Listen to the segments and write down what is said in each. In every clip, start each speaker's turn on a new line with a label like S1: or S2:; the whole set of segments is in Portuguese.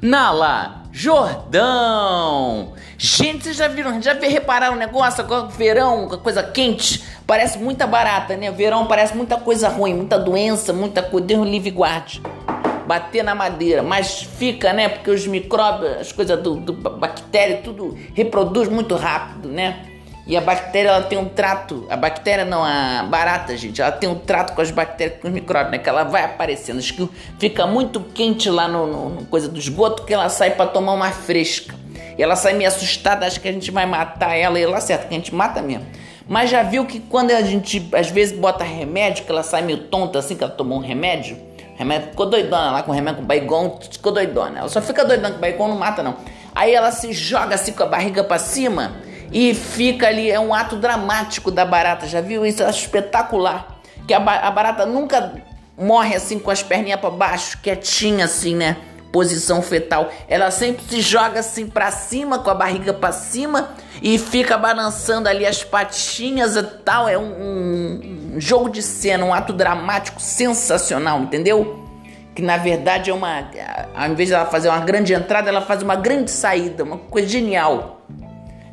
S1: Nala Jordão. Gente, vocês já viram, já repararam o negócio agora verão, coisa quente, parece muita barata, né? Verão parece muita coisa ruim, muita doença, muita coisa, Deus livre guarde. Bater na madeira, mas fica, né? Porque os micróbios, as coisas do, do bactéria, tudo reproduz muito rápido, né? E a bactéria, ela tem um trato. A bactéria não, a barata, gente, ela tem um trato com as bactérias, com os micróbios, né? Que ela vai aparecendo. Acho que fica muito quente lá no, no, no coisa do esgoto que ela sai para tomar uma fresca. E ela sai meio assustada, acha que a gente vai matar ela. E ela certo, que a gente mata mesmo. Mas já viu que quando a gente às vezes bota remédio, que ela sai meio tonta assim, que ela tomou um remédio, remédio ficou doidona lá com remédio com baigon, ficou doidona. Ela só fica doidona com baigon, não mata não. Aí ela se joga assim com a barriga para cima e fica ali, é um ato dramático da barata, já viu isso? É espetacular. Que a, a barata nunca morre assim com as perninhas para baixo, quietinha assim, né? Posição fetal. Ela sempre se joga assim para cima, com a barriga para cima e fica balançando ali as patinhas e tal. É um, um, jogo de cena, um ato dramático sensacional, entendeu? que na verdade é uma. Ao invés de ela fazer uma grande entrada, ela faz uma grande saída, uma coisa genial.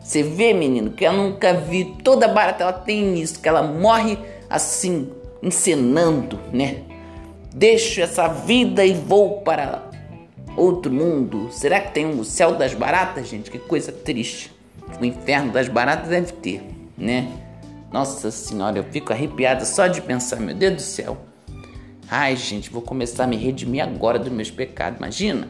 S1: Você vê, menino, que eu nunca vi. Toda barata ela tem isso, que ela morre assim, encenando, né? Deixo essa vida e vou para outro mundo. Será que tem um céu das baratas, gente? Que coisa triste. O inferno das baratas deve ter, né? Nossa senhora, eu fico arrepiada só de pensar, meu Deus do céu. Ai, gente, vou começar a me redimir agora dos meus pecados, imagina?